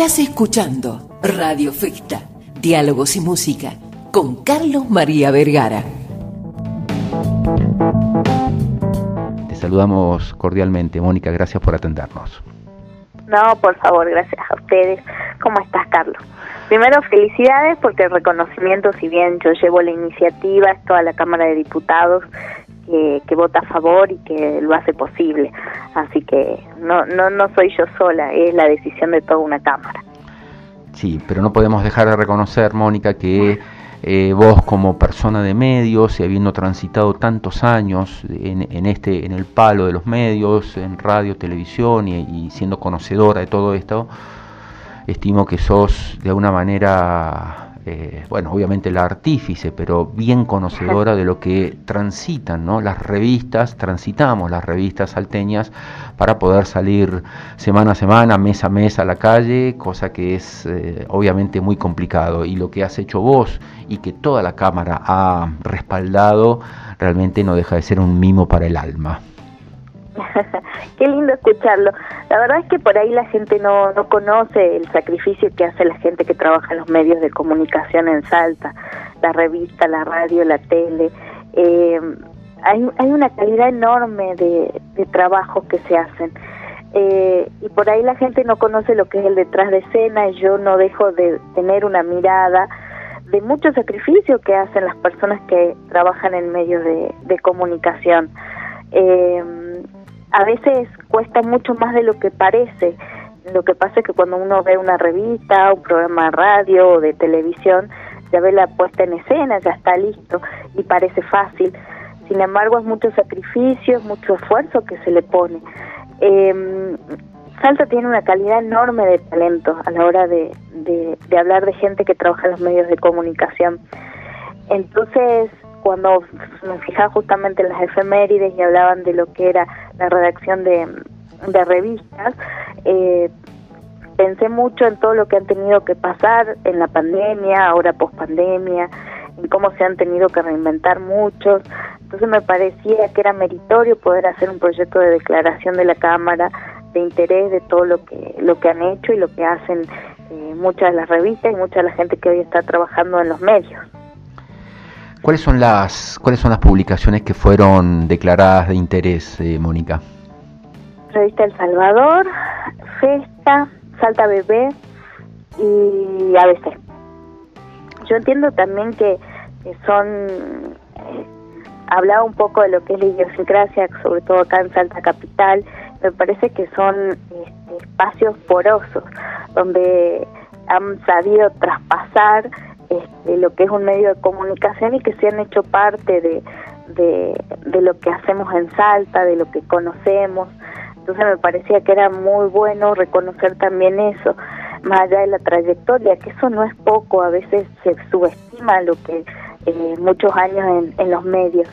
Estás escuchando Radio Festa, Diálogos y Música, con Carlos María Vergara. Te saludamos cordialmente, Mónica, gracias por atendernos. No, por favor, gracias a ustedes. ¿Cómo estás, Carlos? Primero, felicidades porque el reconocimiento, si bien yo llevo la iniciativa, es toda la Cámara de Diputados que, vota a favor y que lo hace posible. Así que no, no, no soy yo sola, es la decisión de toda una Cámara. Sí, pero no podemos dejar de reconocer, Mónica, que eh, vos como persona de medios y habiendo transitado tantos años en, en, este, en el palo de los medios, en radio, televisión y, y siendo conocedora de todo esto, estimo que sos de alguna manera eh, bueno, obviamente la artífice, pero bien conocedora de lo que transitan ¿no? las revistas, transitamos las revistas salteñas para poder salir semana a semana, mes a mes a la calle, cosa que es eh, obviamente muy complicado. Y lo que has hecho vos y que toda la Cámara ha respaldado, realmente no deja de ser un mimo para el alma. Qué lindo escucharlo. La verdad es que por ahí la gente no, no conoce el sacrificio que hace la gente que trabaja en los medios de comunicación en Salta, la revista, la radio, la tele. Eh, hay, hay una calidad enorme de, de trabajo que se hacen. Eh, y por ahí la gente no conoce lo que es el detrás de escena y yo no dejo de tener una mirada de mucho sacrificio que hacen las personas que trabajan en medios de, de comunicación. Eh, a veces cuesta mucho más de lo que parece. Lo que pasa es que cuando uno ve una revista, un programa de radio o de televisión, ya ve la puesta en escena, ya está listo y parece fácil. Sin embargo, es mucho sacrificio, es mucho esfuerzo que se le pone. Eh, Salta tiene una calidad enorme de talento a la hora de, de, de hablar de gente que trabaja en los medios de comunicación. Entonces, cuando me fijaba justamente en las efemérides y hablaban de lo que era la redacción de, revistas, eh, pensé mucho en todo lo que han tenido que pasar en la pandemia, ahora post pandemia, en cómo se han tenido que reinventar muchos. Entonces me parecía que era meritorio poder hacer un proyecto de declaración de la Cámara de interés de todo lo que lo que han hecho y lo que hacen eh, muchas de las revistas y mucha de la gente que hoy está trabajando en los medios. ¿Cuáles son las cuáles son las publicaciones que fueron declaradas de interés, eh, Mónica? Revista El Salvador, Festa, Salta Bebé y ABC. Yo entiendo también que, son eh, hablaba un poco de lo que es la idiosincrasia, sobre todo acá en Salta Capital. Me parece que son este, espacios porosos donde han sabido traspasar este, lo que es un medio de comunicación y que se han hecho parte de, de, lo que hacemos en Salta, de lo que conocemos. Entonces me parecía que era muy bueno reconocer también eso, más allá de la trayectoria, que eso no es poco, a veces se subestima lo que eh, muchos años en, en los medios.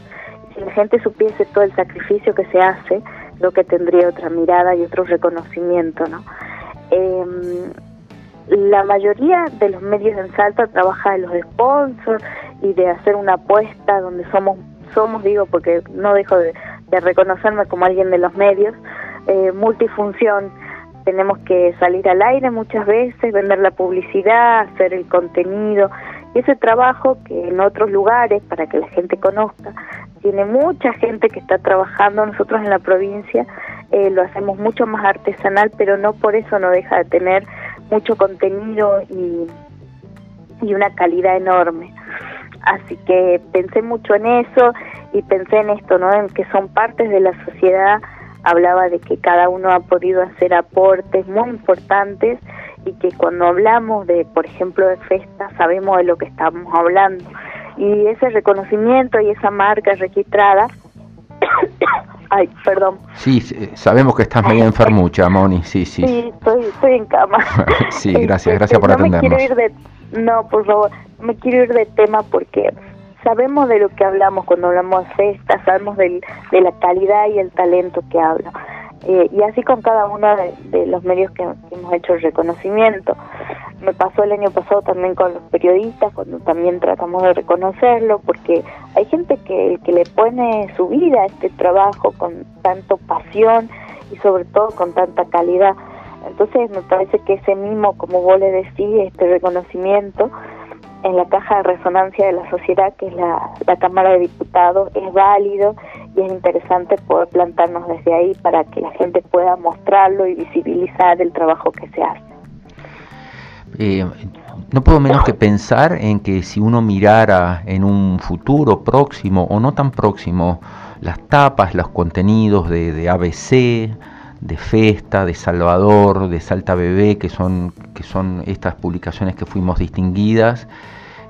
Si la gente supiese todo el sacrificio que se hace, lo que tendría otra mirada y otro reconocimiento, ¿no? Eh, la mayoría de los medios en Salta trabaja de los sponsors y de hacer una apuesta donde somos, somos digo porque no dejo de, de reconocerme como alguien de los medios, eh, multifunción. Tenemos que salir al aire muchas veces, vender la publicidad, hacer el contenido. Y ese trabajo que en otros lugares, para que la gente conozca, tiene mucha gente que está trabajando. Nosotros en la provincia eh, lo hacemos mucho más artesanal, pero no por eso no deja de tener mucho contenido y, y una calidad enorme. Así que pensé mucho en eso y pensé en esto, ¿no? En que son partes de la sociedad. Hablaba de que cada uno ha podido hacer aportes muy importantes y que cuando hablamos de, por ejemplo, de festa, sabemos de lo que estamos hablando. Y ese reconocimiento y esa marca registrada Ay, perdón. Sí, sabemos que estás medio enfermucha, Moni. Sí, sí. Sí, estoy, estoy en cama. sí, gracias, gracias por no atendernos. Me quiero ir de, no, por favor, me quiero ir de tema porque sabemos de lo que hablamos cuando hablamos de festa, sabemos del, de la calidad y el talento que habla. Eh, y así con cada uno de, de los medios que, que, hemos hecho el reconocimiento. Me pasó el año pasado también con los periodistas, cuando también tratamos de reconocerlo, porque hay gente que, que le pone su vida a este trabajo con tanto pasión y sobre todo con tanta calidad. Entonces me parece que ese mismo, como vos le decís, este reconocimiento en la caja de resonancia de la sociedad, que es la, la Cámara de Diputados, es válido y es interesante poder plantarnos desde ahí para que la gente pueda mostrarlo y visibilizar el trabajo que se hace. Eh, no puedo menos que pensar en que si uno mirara en un futuro próximo o no tan próximo las tapas, los contenidos de, de ABC, de Festa, de Salvador, de Salta Bebé, que son, que son estas publicaciones que fuimos distinguidas,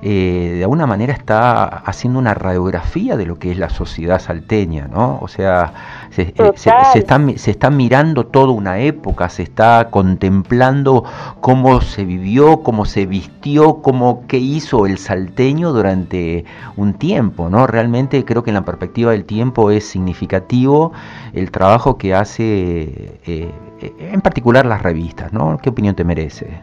eh, de alguna manera está haciendo una radiografía de lo que es la sociedad salteña, ¿no? O sea, se, eh, se, está, mirando toda una época, se está contemplando cómo se vivió, cómo se vistió, cómo qué hizo el salteño durante un tiempo, ¿no? Realmente creo que en la perspectiva del tiempo es significativo el trabajo que hace, eh, en particular las revistas, ¿no? ¿Qué opinión te merece?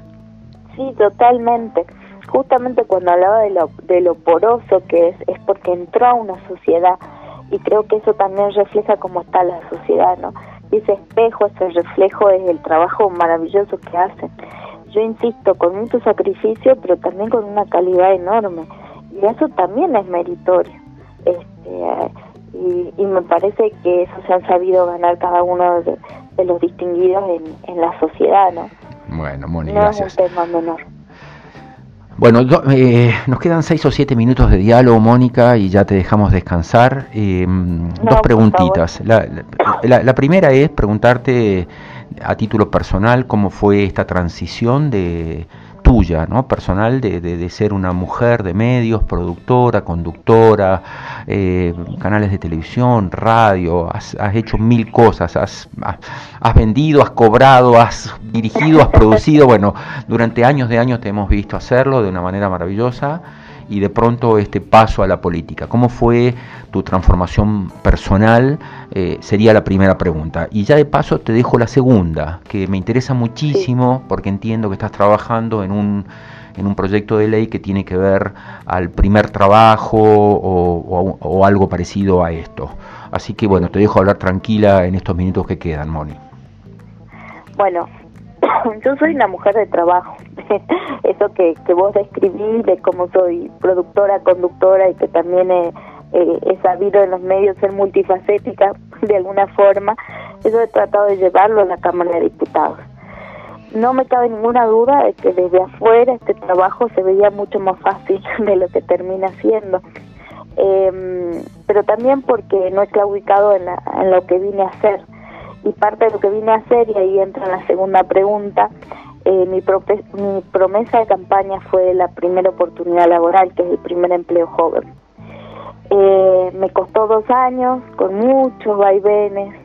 Sí, totalmente justamente cuando hablaba de lo, de lo poroso que es, es porque entró a una sociedad y creo que eso también refleja cómo está la sociedad, ¿no? Y ese espejo, ese reflejo es el trabajo maravilloso que hacen. Yo insisto, con mucho sacrificio, pero también con una calidad enorme. Y eso también es meritorio. Este, y, me parece que eso se han sabido ganar cada uno de, los distinguidos en, en, la sociedad, ¿no? Bueno, Moni, no es un tema menor. Bueno, eh, nos quedan seis o siete minutos de diálogo, Mónica, y ya te dejamos descansar. Eh, dos preguntitas. La, primera es preguntarte a título personal cómo fue esta transición de ¿no? personal, de, de, ser una mujer de medios, productora, conductora, eh, canales de televisión, radio, has, hecho mil cosas, has, has, vendido, has cobrado, has dirigido, has producido, bueno, durante años de años te hemos visto hacerlo de una manera maravillosa y de pronto este paso a la política. ¿Cómo fue tu transformación personal? Eh, sería la primera pregunta. Y ya de paso te dejo la segunda, que me interesa muchísimo porque entiendo que estás trabajando en un, en un proyecto de ley que tiene que ver al primer trabajo o, o algo parecido a esto. Así que bueno, te dejo hablar tranquila en estos minutos que quedan, Moni. Bueno, yo soy una mujer de trabajo. Eso que, que vos describís de cómo soy productora, conductora y que también he, sabido en los medios ser multifacética de alguna forma, eso he tratado de llevarlo a la Cámara de Diputados. No me cabe ninguna duda de que desde afuera este trabajo se veía mucho más fácil de lo que termina siendo. Eh, pero también porque no he claudicado en, en lo que vine a hacer y parte de lo que vine a hacer, y ahí entra la segunda pregunta, eh, mi, mi promesa de campaña fue la primera oportunidad laboral, que es el primer empleo joven. Eh, me costó dos años, con muchos vaivenes,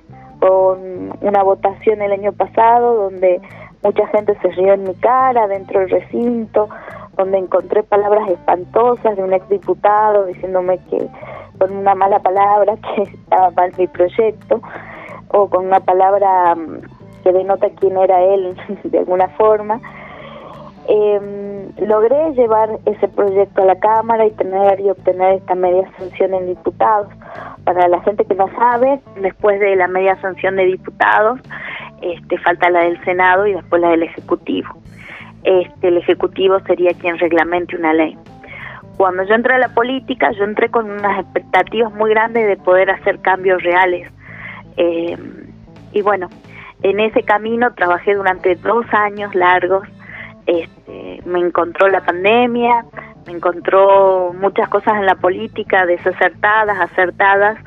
con una votación el año pasado, donde mucha gente se rió en mi cara dentro del recinto, donde encontré palabras espantosas de un exdiputado diciéndome que con una mala palabra que estaba mal mi proyecto o con una palabra mm, que denota quién era él de alguna forma. Eh, logré llevar ese proyecto a la Cámara y tener y obtener esta media sanción en diputados. Para la gente que no sabe, después de la media sanción de diputados, este, falta la del Senado y después la del Ejecutivo. Este, el Ejecutivo sería quien reglamente una ley. Cuando yo entré a la política, yo entré con unas expectativas muy grandes de poder hacer cambios reales eh, y bueno, en ese camino trabajé durante dos años largos. Este, me encontró la pandemia, me encontró muchas cosas en la política desacertadas, acertadas,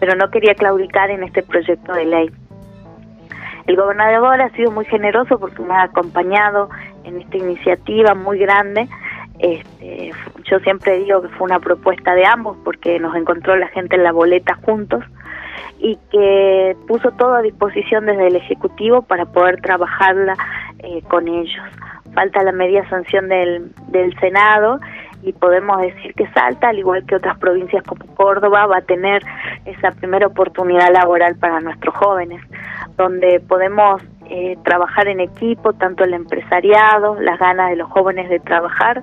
pero no quería claudicar en este proyecto de ley. El gobernador ha sido muy generoso porque me ha acompañado en esta iniciativa muy grande. Este, yo siempre digo que fue una propuesta de ambos porque nos encontró la gente en la boleta juntos y que puso todo a disposición desde el Ejecutivo para poder trabajarla eh, con ellos. Falta la media sanción del, del Senado y podemos decir que Salta, al igual que otras provincias como Córdoba, va a tener esa primera oportunidad laboral para nuestros jóvenes, donde podemos eh, trabajar en equipo, tanto el empresariado, las ganas de los jóvenes de trabajar,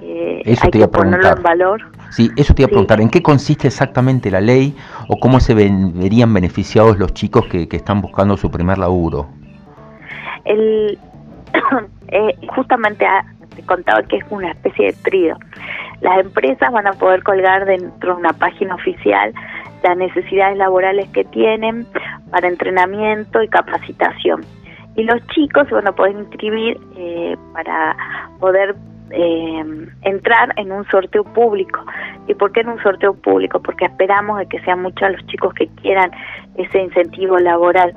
que hay que ponerlo en valor. Sí, eso te iba a preguntar, ¿en qué consiste exactamente la ley o cómo se verían beneficiados los chicos que, están buscando su primer laburo? el eh, justamente te contaba que es una especie de trío. Las empresas van a poder colgar dentro de una página oficial las necesidades laborales que tienen para entrenamiento y capacitación. Y los chicos se van a poder inscribir eh, para poder eh, entrar en un sorteo público. ¿Y por qué en un sorteo público? Porque esperamos de que sean muchos los chicos que quieran ese incentivo laboral.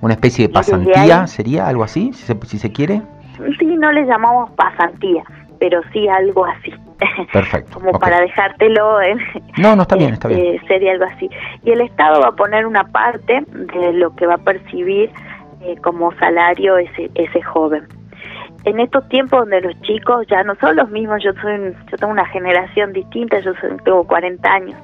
¿Una especie de pasantía sería algo así, si se, si se quiere? Sí, no le llamamos pasantía, pero sí algo así. Perfecto. Como para dejártelo. En, no, no está bien, está bien. Eh, sería algo así. Y el Estado va a poner una parte de lo que va a percibir eh, como salario ese, ese joven. En estos tiempos donde los chicos ya no son los mismos, yo soy yo tengo una generación distinta, yo tengo 40 años,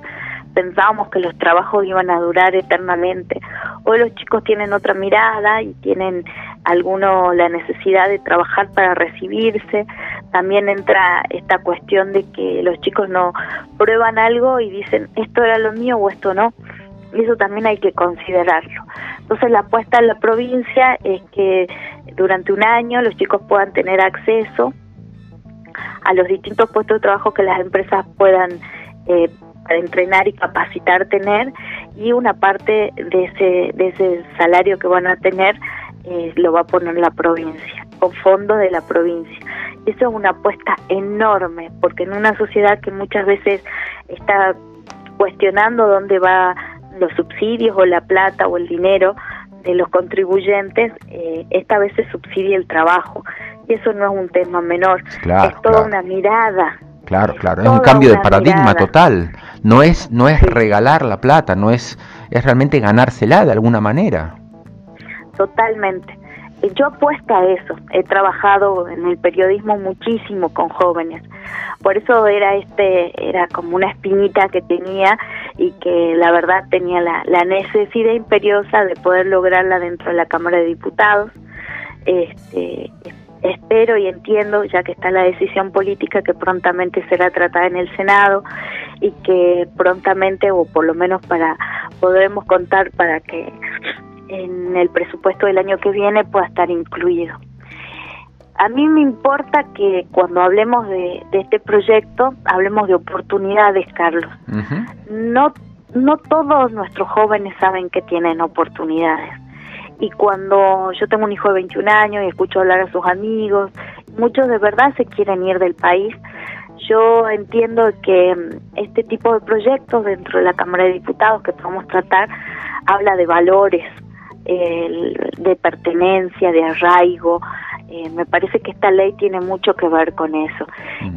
pensábamos que los trabajos iban a durar eternamente. Hoy los chicos tienen otra mirada y tienen alguno la necesidad de trabajar para recibirse. También entra esta cuestión de que los chicos no prueban algo y dicen esto era lo mío o esto no. Y eso también hay que considerarlo. Entonces la apuesta en la provincia es que durante un año los chicos puedan tener acceso a los distintos puestos de trabajo que las empresas puedan eh, entrenar y capacitar tener. Y una parte de ese de ese salario que van a tener eh, lo va a poner la provincia con fondos de la provincia. Eso es una apuesta enorme porque en una sociedad que muchas veces está cuestionando dónde va los subsidios o la plata o el dinero de los contribuyentes eh, esta vez se subsidia el trabajo y eso no es un tema menor es toda una mirada Claro, claro, es un cambio de paradigma total. No es, no es regalar la plata, no es, es realmente ganársela de alguna manera. Totalmente. Yo apuesto a eso. He trabajado en el periodismo muchísimo con jóvenes. Por eso era este, era como una espinita que tenía y que la verdad tenía la, la necesidad imperiosa de poder lograrla dentro de la Cámara de Diputados. Este, espero y entiendo, ya que está la decisión política, que prontamente será tratada en el Senado y que prontamente, o por lo menos para podremos contar para que en el presupuesto del año que viene pueda estar incluido. A mí me importa que cuando hablemos de, este proyecto hablemos de oportunidades, Carlos. No no todos nuestros jóvenes saben que tienen oportunidades y cuando yo tengo un hijo de 21 años y escucho hablar a sus amigos, muchos de verdad se quieren ir del país. Yo entiendo que mm, este tipo de proyectos dentro de la Cámara de Diputados que podemos tratar habla de valores, de pertenencia, de arraigo. Eh, me parece que esta ley tiene mucho que ver con eso.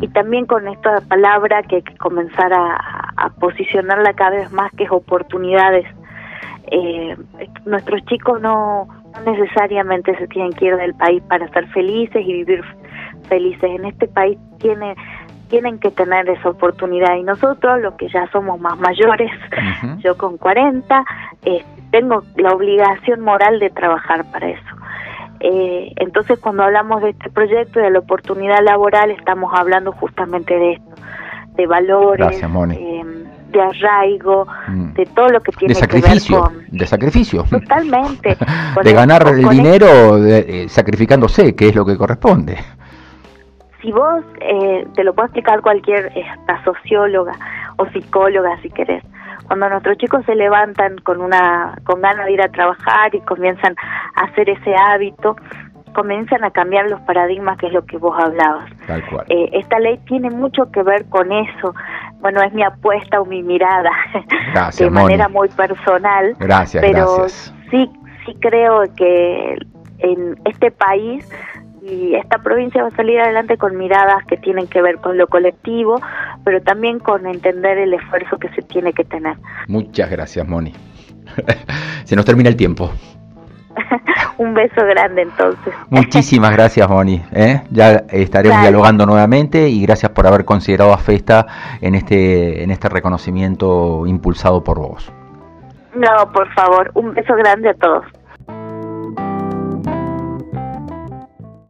Y también con esta palabra que hay que comenzar a, a posicionarla cada vez más, que es oportunidades eh, nuestros chicos no, necesariamente se tienen que ir del país para ser felices y vivir felices. En este país tiene, tienen que tener esa oportunidad y nosotros, los que ya somos más mayores, yo con 40, eh, tengo la obligación moral de trabajar para eso. Eh, entonces, cuando hablamos de este proyecto y de la oportunidad laboral, estamos hablando justamente de esto, de valores, eh, de arraigo, mm. de todo lo que tiene de sacrificio, que ver con... De sacrificio. Totalmente. de ganar el dinero eh, sacrificándose, que es lo que corresponde. Si vos, eh, te lo puedo explicar cualquier esta socióloga o psicóloga si querés, cuando nuestros chicos se levantan con una con ganas de ir a trabajar y comienzan a hacer ese hábito, comienzan a cambiar los paradigmas, que es lo que vos hablabas. Eh, esta ley tiene mucho que ver con eso. Bueno, es mi apuesta o mi mirada, de manera muy personal. Gracias, pero sí, sí creo que en este país y esta provincia va a salir adelante con miradas que tienen que ver con lo colectivo, pero también con entender el esfuerzo que se tiene que tener. Muchas gracias, Moni. se nos termina el tiempo. Un beso grande entonces. Muchísimas gracias, Moni. ¿eh? Ya estaremos dialogando nuevamente y gracias por haber considerado a Festa en este, en este reconocimiento impulsado por vos. No, por favor, un beso grande a todos.